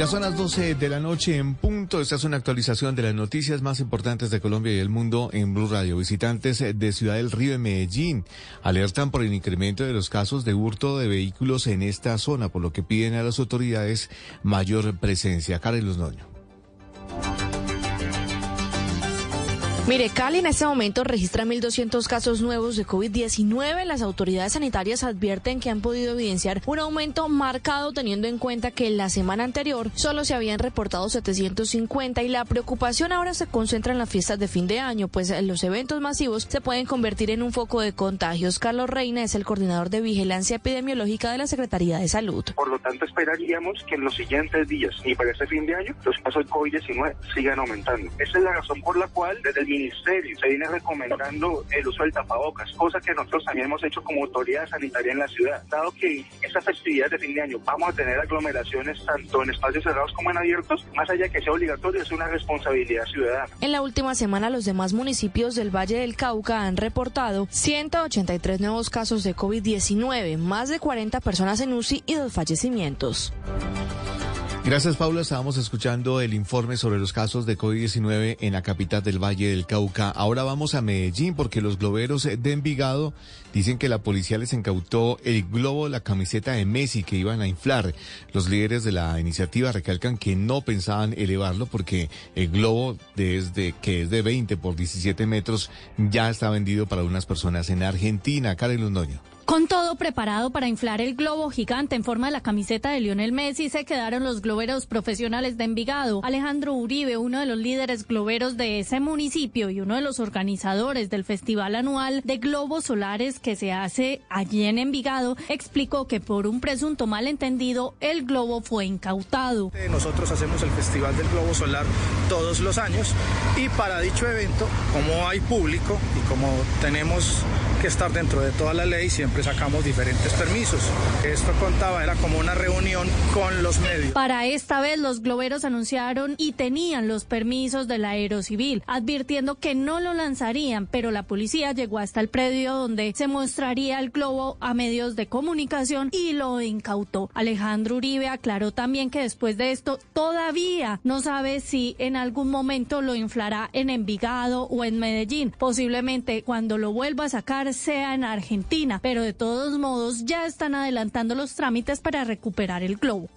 Ya son las 12 de la noche en punto. Esta es una actualización de las noticias más importantes de Colombia y el mundo en Blue Radio. Visitantes de Ciudad del Río y Medellín alertan por el incremento de los casos de hurto de vehículos en esta zona, por lo que piden a las autoridades mayor presencia. Carlos Noño. Mire, Cali en este momento registra 1.200 casos nuevos de COVID-19. Las autoridades sanitarias advierten que han podido evidenciar un aumento marcado teniendo en cuenta que la semana anterior solo se habían reportado 750 y la preocupación ahora se concentra en las fiestas de fin de año, pues los eventos masivos se pueden convertir en un foco de contagios. Carlos Reina es el coordinador de vigilancia epidemiológica de la Secretaría de Salud. Por lo tanto, esperaríamos que en los siguientes días y para este fin de año los casos de COVID-19 sigan aumentando. Esa es la razón por la cual desde el ministerio se viene recomendando el uso del tapabocas, cosa que nosotros también hemos hecho como autoridad sanitaria en la ciudad. Dado que esta festividad de fin de año vamos a tener aglomeraciones tanto en espacios cerrados como en abiertos, más allá que sea obligatorio, es una responsabilidad ciudadana. En la última semana, los demás municipios del Valle del Cauca han reportado 183 nuevos casos de COVID-19, más de 40 personas en UCI y dos fallecimientos. Gracias, Paula. Estábamos escuchando el informe sobre los casos de COVID-19 en la capital del Valle del Cauca. Ahora vamos a Medellín porque los globeros de Envigado dicen que la policía les incautó el globo, la camiseta de Messi que iban a inflar. Los líderes de la iniciativa recalcan que no pensaban elevarlo porque el globo desde que es de 20 por 17 metros ya está vendido para unas personas en Argentina. Karen Londoño. Con todo preparado para inflar el globo gigante en forma de la camiseta de Lionel Messi, se quedaron los globeros profesionales de Envigado. Alejandro Uribe, uno de los líderes globeros de ese municipio y uno de los organizadores del festival anual de globos solares que se hace allí en Envigado, explicó que por un presunto malentendido el globo fue incautado. Nosotros hacemos el Festival del Globo Solar todos los años y para dicho evento, como hay público y como tenemos que estar dentro de toda la ley, siempre sacamos diferentes permisos. Esto contaba, era como una reunión con los medios. Para esta vez los globeros anunciaron y tenían los permisos del Aerocivil, advirtiendo que no lo lanzarían, pero la policía llegó hasta el predio donde se mostraría el globo a medios de comunicación y lo incautó. Alejandro Uribe aclaró también que después de esto todavía no sabe si en algún momento lo inflará en Envigado o en Medellín. Posiblemente cuando lo vuelva a sacar sea en Argentina, pero de todos modos ya están adelantando los trámites para recuperar el globo.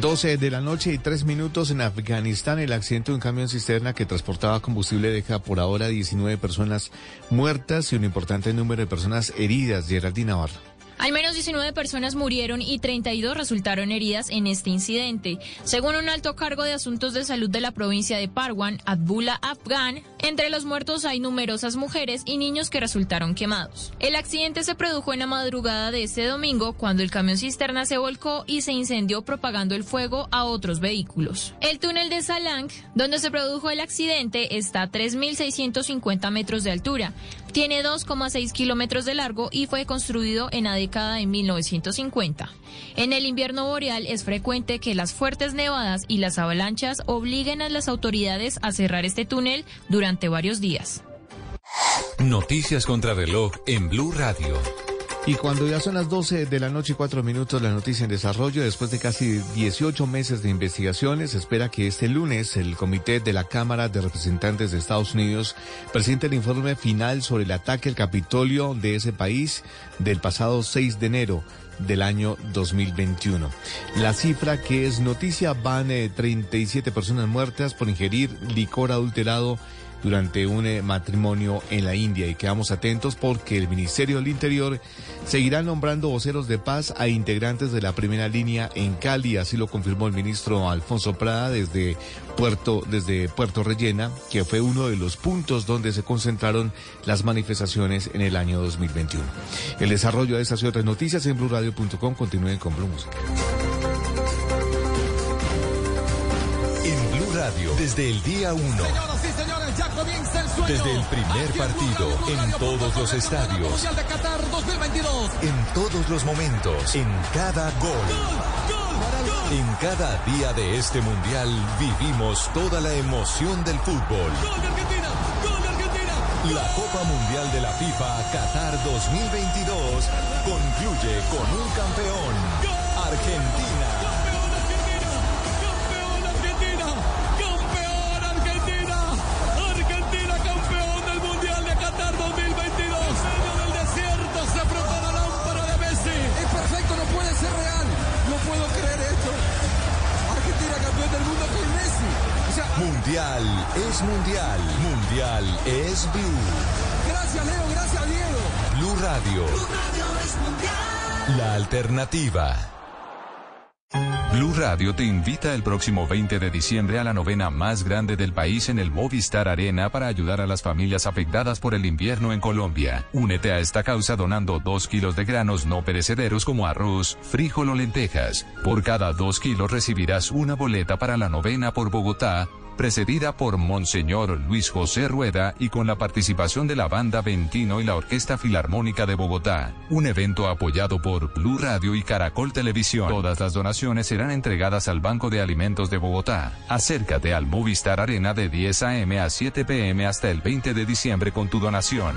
12 de la noche y 3 minutos en Afganistán. El accidente de un camión cisterna que transportaba combustible deja por ahora 19 personas muertas y un importante número de personas heridas. Geraldine Navarro. Al menos 19 personas murieron y 32 resultaron heridas en este incidente. Según un alto cargo de asuntos de salud de la provincia de Parwan, Abdullah Afgan, entre los muertos hay numerosas mujeres y niños que resultaron quemados. El accidente se produjo en la madrugada de este domingo cuando el camión cisterna se volcó y se incendió propagando el fuego a otros vehículos. El túnel de Salang, donde se produjo el accidente, está a 3.650 metros de altura. Tiene 2,6 kilómetros de largo y fue construido en la década de 1950. En el invierno boreal es frecuente que las fuertes nevadas y las avalanchas obliguen a las autoridades a cerrar este túnel durante varios días. Noticias contra reloj en Blue Radio. Y cuando ya son las 12 de la noche y 4 minutos, la noticia en desarrollo, después de casi 18 meses de investigaciones, espera que este lunes el Comité de la Cámara de Representantes de Estados Unidos presente el informe final sobre el ataque al Capitolio de ese país del pasado 6 de enero del año 2021. La cifra que es noticia van 37 personas muertas por ingerir licor adulterado durante un eh, matrimonio en la India. Y quedamos atentos porque el Ministerio del Interior seguirá nombrando voceros de paz a integrantes de la primera línea en Cali. Así lo confirmó el ministro Alfonso Prada desde Puerto, desde Puerto Rellena, que fue uno de los puntos donde se concentraron las manifestaciones en el año 2021. El desarrollo de esas y otras noticias en blurradio.com. Continúen con Blue Música. En Blue Radio, desde el día 1. Desde el primer partido, en todos los estadios. En todos los momentos, en cada gol. En cada día de este mundial vivimos toda la emoción del fútbol. La Copa Mundial de la FIFA Qatar 2022 concluye con un campeón, Argentina. Mundial es mundial. Mundial es Blue. gracias Leo, gracias Diego. Blue Radio. La alternativa. Blue Radio te invita el próximo 20 de diciembre a la novena más grande del país en el Movistar Arena para ayudar a las familias afectadas por el invierno en Colombia. Únete a esta causa donando dos kilos de granos no perecederos como arroz, frijol o lentejas. Por cada dos kilos recibirás una boleta para la novena por Bogotá precedida por Monseñor Luis José Rueda y con la participación de la banda Ventino y la Orquesta Filarmónica de Bogotá. Un evento apoyado por Blue Radio y Caracol Televisión. Todas las donaciones serán entregadas al Banco de Alimentos de Bogotá. Acércate al Movistar Arena de 10 a.m. a 7 p.m. hasta el 20 de diciembre con tu donación.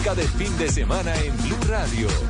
música del fin de semana en Blue Radio.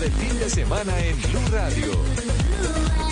del fin de semana en Blue Radio.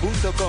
BlueRadio.com.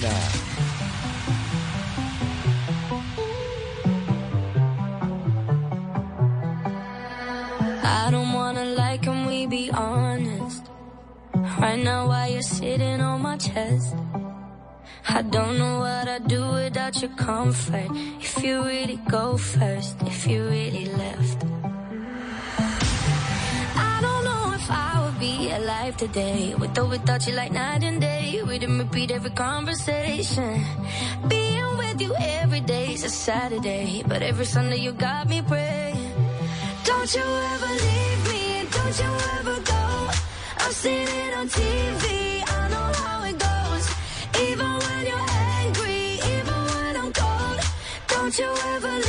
semana. Today with or without you, like night and day. We didn't repeat every conversation. Being with you every day is a Saturday, but every Sunday you got me praying. Don't you ever leave me, and don't you ever go. I've seen it on TV, I know how it goes. Even when you're angry, even when I'm cold. Don't you ever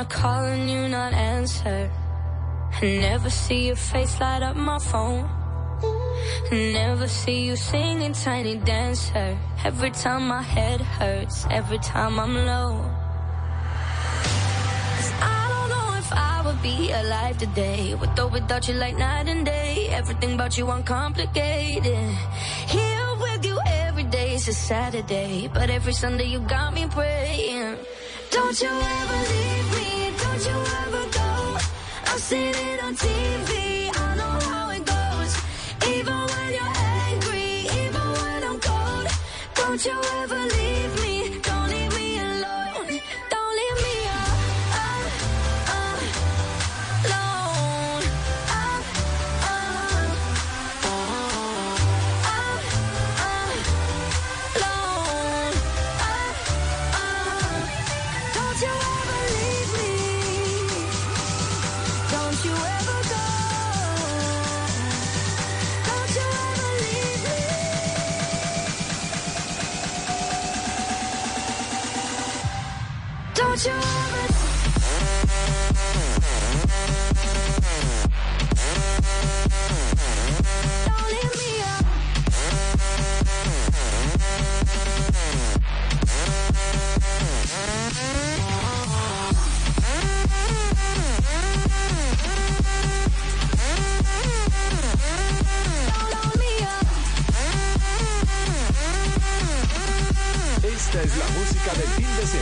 I call and you not answer. I Never see your face light up my phone. I Never see you singing tiny dancer. Every time my head hurts, every time I'm low. 'Cause I don't know if I would be alive today. With or without you like night and day. Everything about you uncomplicated. Here with you every day is a Saturday. But every Sunday you got me praying. Don't you ever leave me, I've seen it on TV, I know how it goes. Even when you're angry, even when I'm cold. Don't you ever leave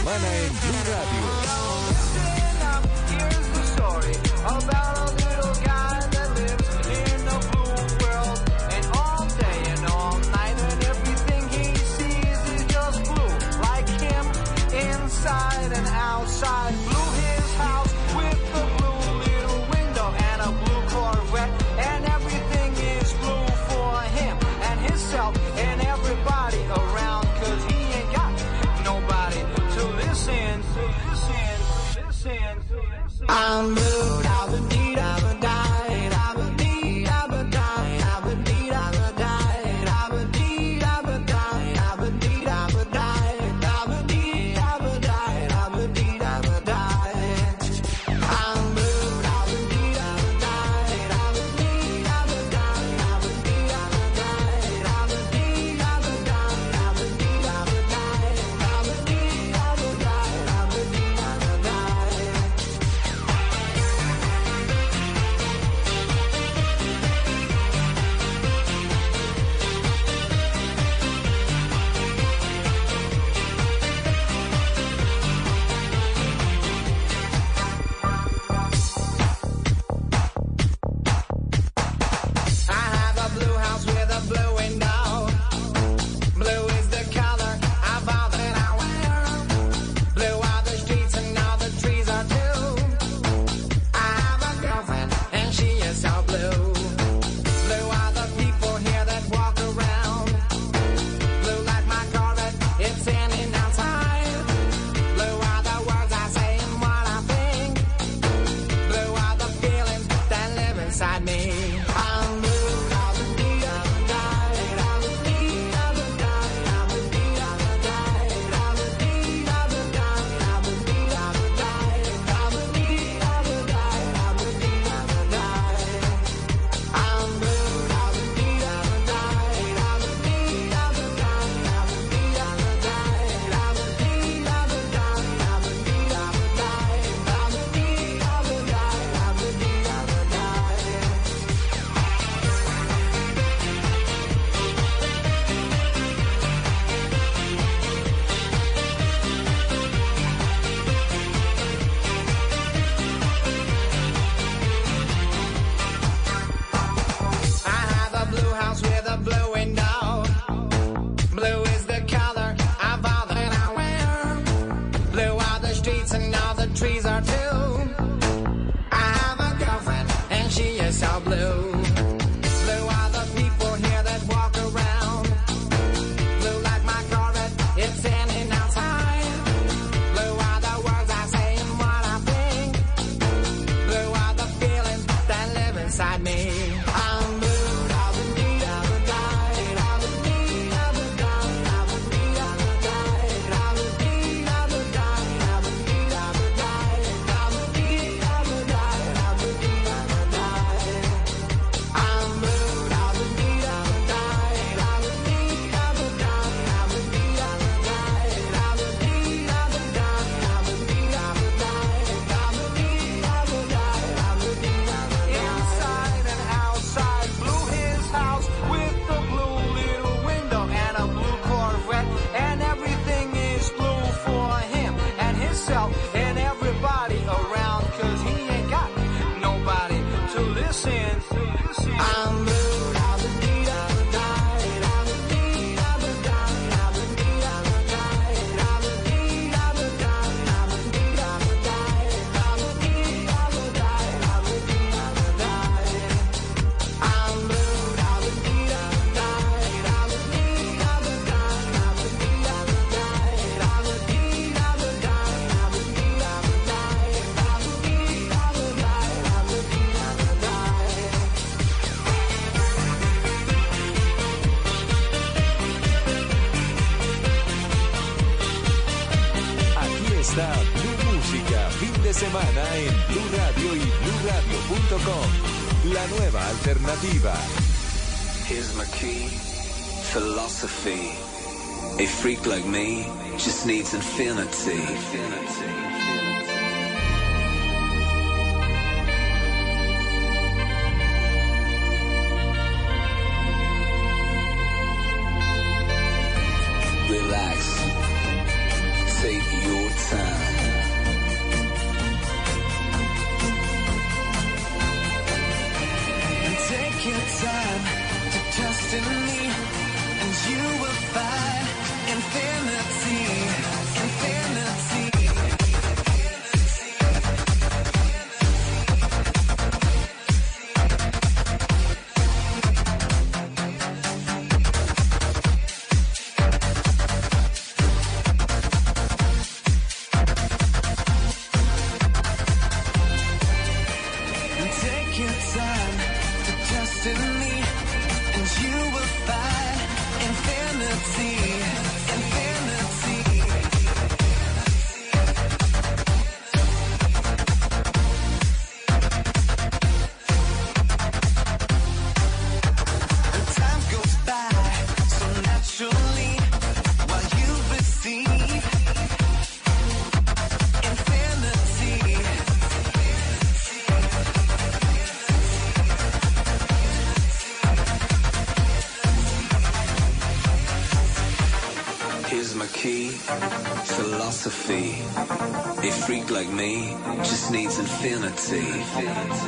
semana en Blue Radio. About I'm needs infinity. infinity.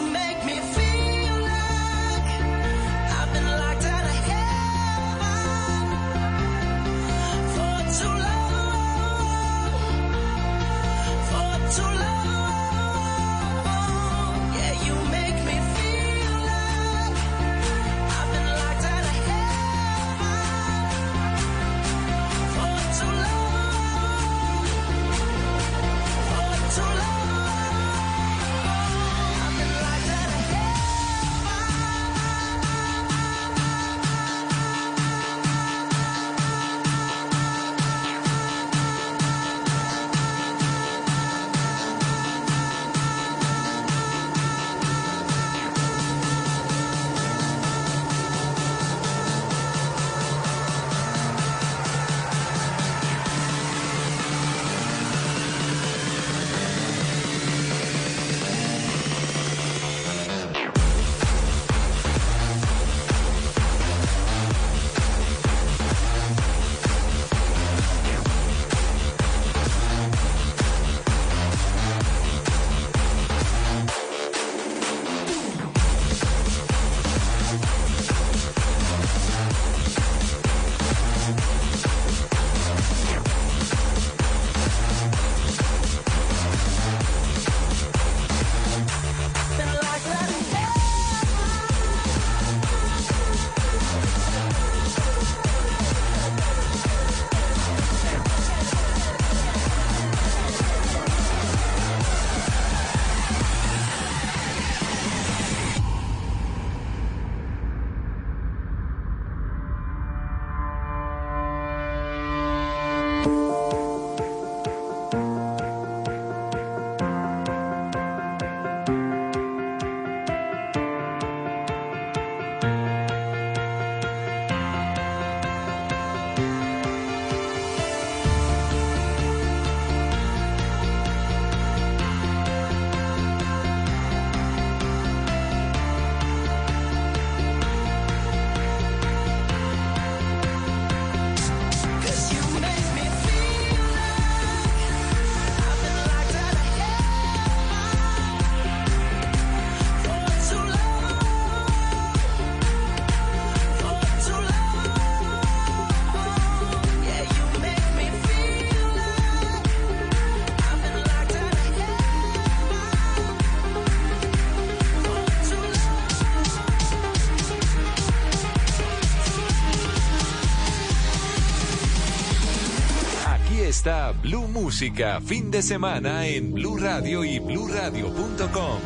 Blue Música, fin de semana en Blue Radio y bluradio.com.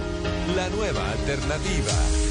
La nueva alternativa.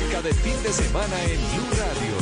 música de fin de semana en Blue Radio.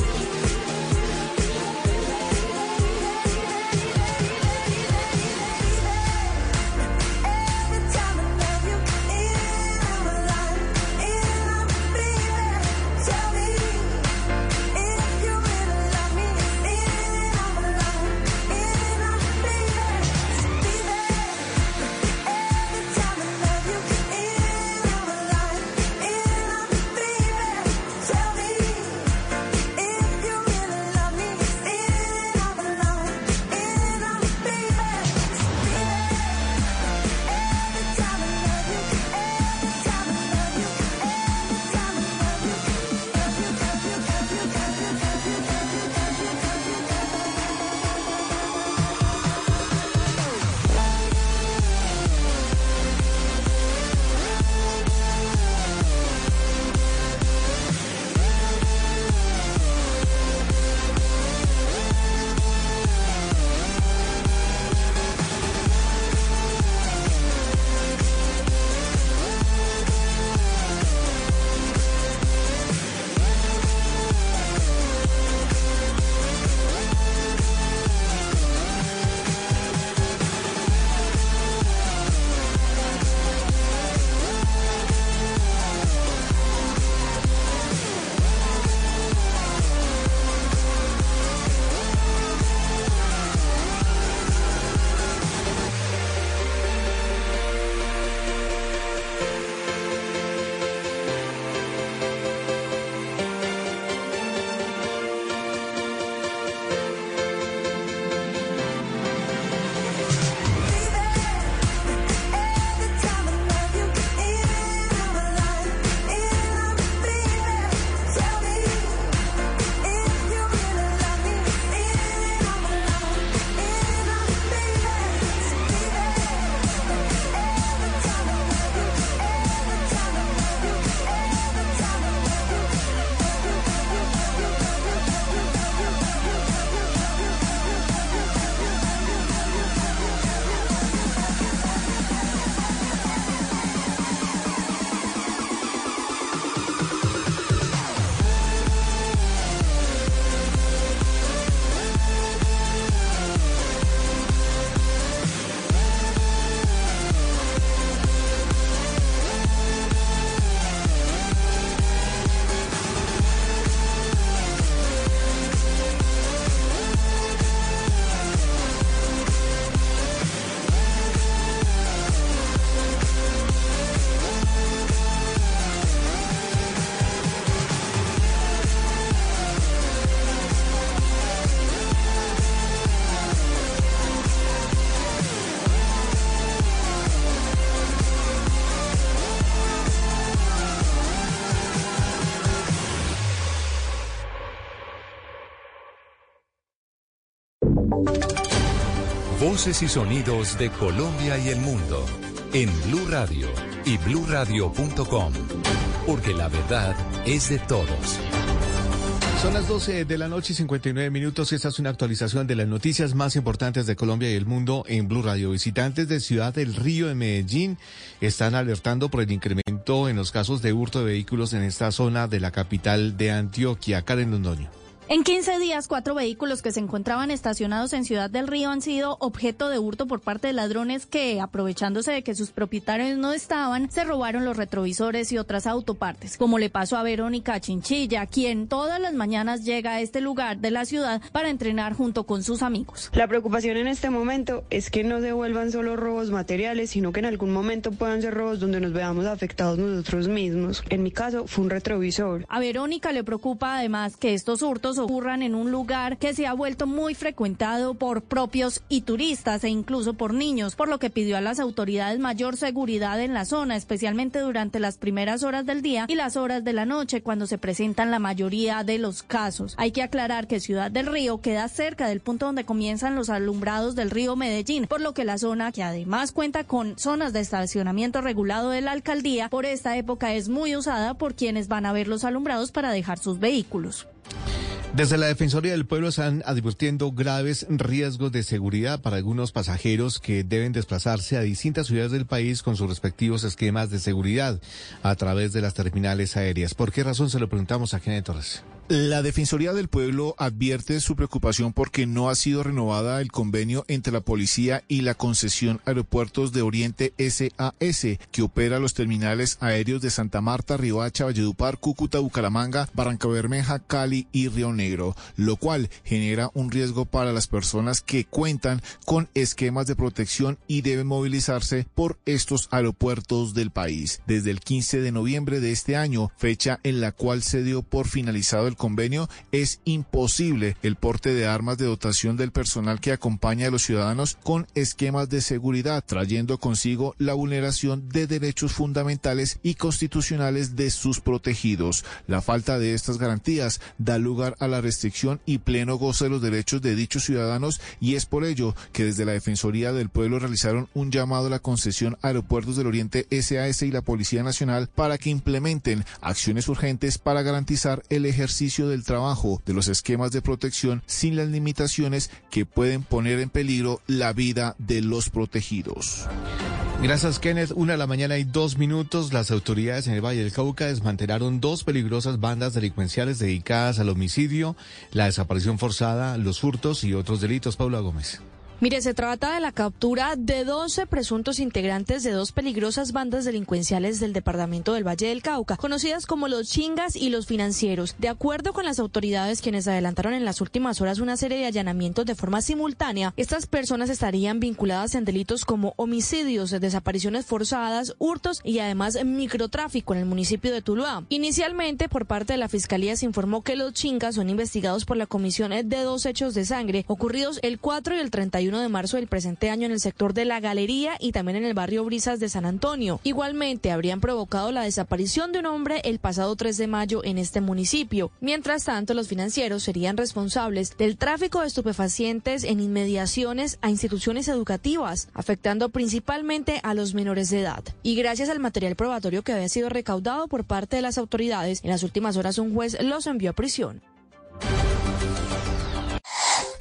Y sonidos de Colombia y el mundo en Blue Radio y bluradio.com, porque la verdad es de todos. Son las 12 de la noche y 59 minutos. Esta es una actualización de las noticias más importantes de Colombia y el mundo en Blue Radio. Visitantes de Ciudad del Río de Medellín están alertando por el incremento en los casos de hurto de vehículos en esta zona de la capital de Antioquia. Karen Londoño. En 15 días, cuatro vehículos que se encontraban estacionados en Ciudad del Río han sido objeto de hurto por parte de ladrones que, aprovechándose de que sus propietarios no estaban, se robaron los retrovisores y otras autopartes, como le pasó a Verónica Chinchilla, quien todas las mañanas llega a este lugar de la ciudad para entrenar junto con sus amigos. La preocupación en este momento es que no se vuelvan solo robos materiales, sino que en algún momento puedan ser robos donde nos veamos afectados nosotros mismos. En mi caso fue un retrovisor. A Verónica le preocupa además que estos hurtos ocurran en un lugar que se ha vuelto muy frecuentado por propios y turistas e incluso por niños, por lo que pidió a las autoridades mayor seguridad en la zona, especialmente durante las primeras horas del día y las horas de la noche cuando se presentan la mayoría de los casos. Hay que aclarar que Ciudad del Río queda cerca del punto donde comienzan los alumbrados del río Medellín, por lo que la zona, que además cuenta con zonas de estacionamiento regulado de la alcaldía, por esta época es muy usada por quienes van a ver los alumbrados para dejar sus vehículos. Desde la Defensoría del Pueblo están advirtiendo graves riesgos de seguridad para algunos pasajeros que deben desplazarse a distintas ciudades del país con sus respectivos esquemas de seguridad a través de las terminales aéreas. ¿Por qué razón se lo preguntamos a Kenneth Torres? La Defensoría del Pueblo advierte su preocupación porque no ha sido renovada el convenio entre la policía y la concesión Aeropuertos de Oriente SAS, que opera los terminales aéreos de Santa Marta, Riohacha, Valledupar, Cúcuta, Bucaramanga, Barranca Bermeja, Cali y Río Negro, lo cual genera un riesgo para las personas que cuentan con esquemas de protección y deben movilizarse por estos aeropuertos del país. Desde el 15 de noviembre de este año, fecha en la cual se dio por finalizado el convenio, es imposible el porte de armas de dotación del personal que acompaña a los ciudadanos con esquemas de seguridad, trayendo consigo la vulneración de derechos fundamentales y constitucionales de sus protegidos. La falta de estas garantías da lugar a la restricción y pleno goce de los derechos de dichos ciudadanos y es por ello que desde la Defensoría del Pueblo realizaron un llamado a la concesión Aeropuertos del Oriente SAS y la Policía Nacional para que implementen acciones urgentes para garantizar el ejercicio del trabajo de los esquemas de protección sin las limitaciones que pueden poner en peligro la vida de los protegidos. Gracias, Kenneth. Una de la mañana y dos minutos. Las autoridades en el Valle del Cauca desmantelaron dos peligrosas bandas delincuenciales dedicadas al homicidio, la desaparición forzada, los hurtos y otros delitos. Paula Gómez. Mire, se trata de la captura de 12 presuntos integrantes de dos peligrosas bandas delincuenciales del departamento del Valle del Cauca, conocidas como los chingas y los financieros. De acuerdo con las autoridades quienes adelantaron en las últimas horas una serie de allanamientos de forma simultánea, estas personas estarían vinculadas en delitos como homicidios, desapariciones forzadas, hurtos y además microtráfico en el municipio de Tuluá. Inicialmente, por parte de la Fiscalía se informó que los chingas son investigados por la comisión de dos hechos de sangre ocurridos el 4 y el 31 de marzo del presente año en el sector de la Galería y también en el barrio Brisas de San Antonio. Igualmente, habrían provocado la desaparición de un hombre el pasado 3 de mayo en este municipio. Mientras tanto, los financieros serían responsables del tráfico de estupefacientes en inmediaciones a instituciones educativas, afectando principalmente a los menores de edad. Y gracias al material probatorio que había sido recaudado por parte de las autoridades, en las últimas horas un juez los envió a prisión.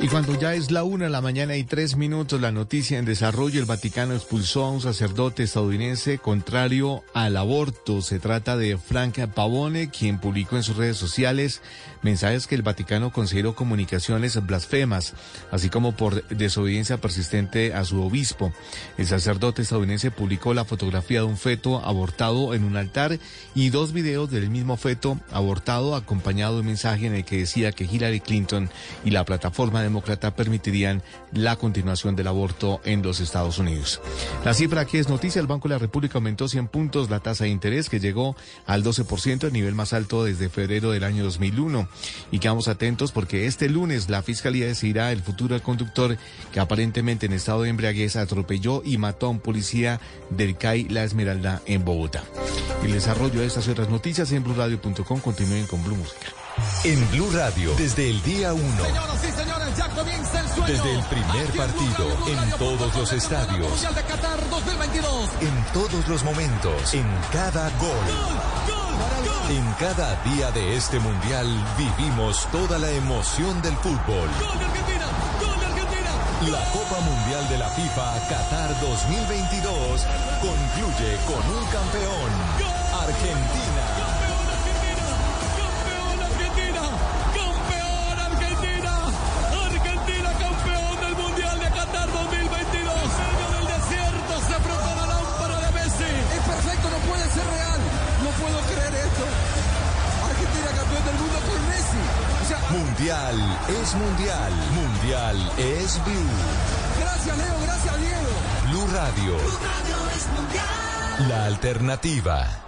Y cuando ya es la una de la mañana y tres minutos, la noticia en desarrollo, el Vaticano expulsó a un sacerdote estadounidense contrario al aborto. Se trata de Frank Pavone, quien publicó en sus redes sociales mensajes que el Vaticano consideró comunicaciones blasfemas, así como por desobediencia persistente a su obispo. El sacerdote estadounidense publicó la fotografía de un feto abortado en un altar y dos videos del mismo feto abortado acompañado de un mensaje en el que decía que Hillary Clinton y la plataforma demócrata permitirían la continuación del aborto en los Estados Unidos. La cifra que es noticia, el Banco de la República aumentó 100 puntos la tasa de interés que llegó al 12%, el nivel más alto desde febrero del año 2001. Y quedamos atentos porque este lunes la Fiscalía decidirá el futuro del conductor que aparentemente en estado de embriaguez atropelló y mató a un policía del CAI La Esmeralda en Bogotá. El desarrollo de estas y otras noticias en blueradio.com continúen con Blue Música. En Blue Radio, desde el día 1. Señoras y señores, ya comienza el sueño. Desde el primer partido, en todos los estadios. Mundial de Qatar 2022. En todos los momentos, en cada gol. En cada día de este mundial vivimos toda la emoción del fútbol. La Copa Mundial de la FIFA Qatar 2022 concluye con un campeón. Argentina, Mundial es mundial, mundial es Blue. gracias Leo, gracias Diego. Blue Radio, la alternativa.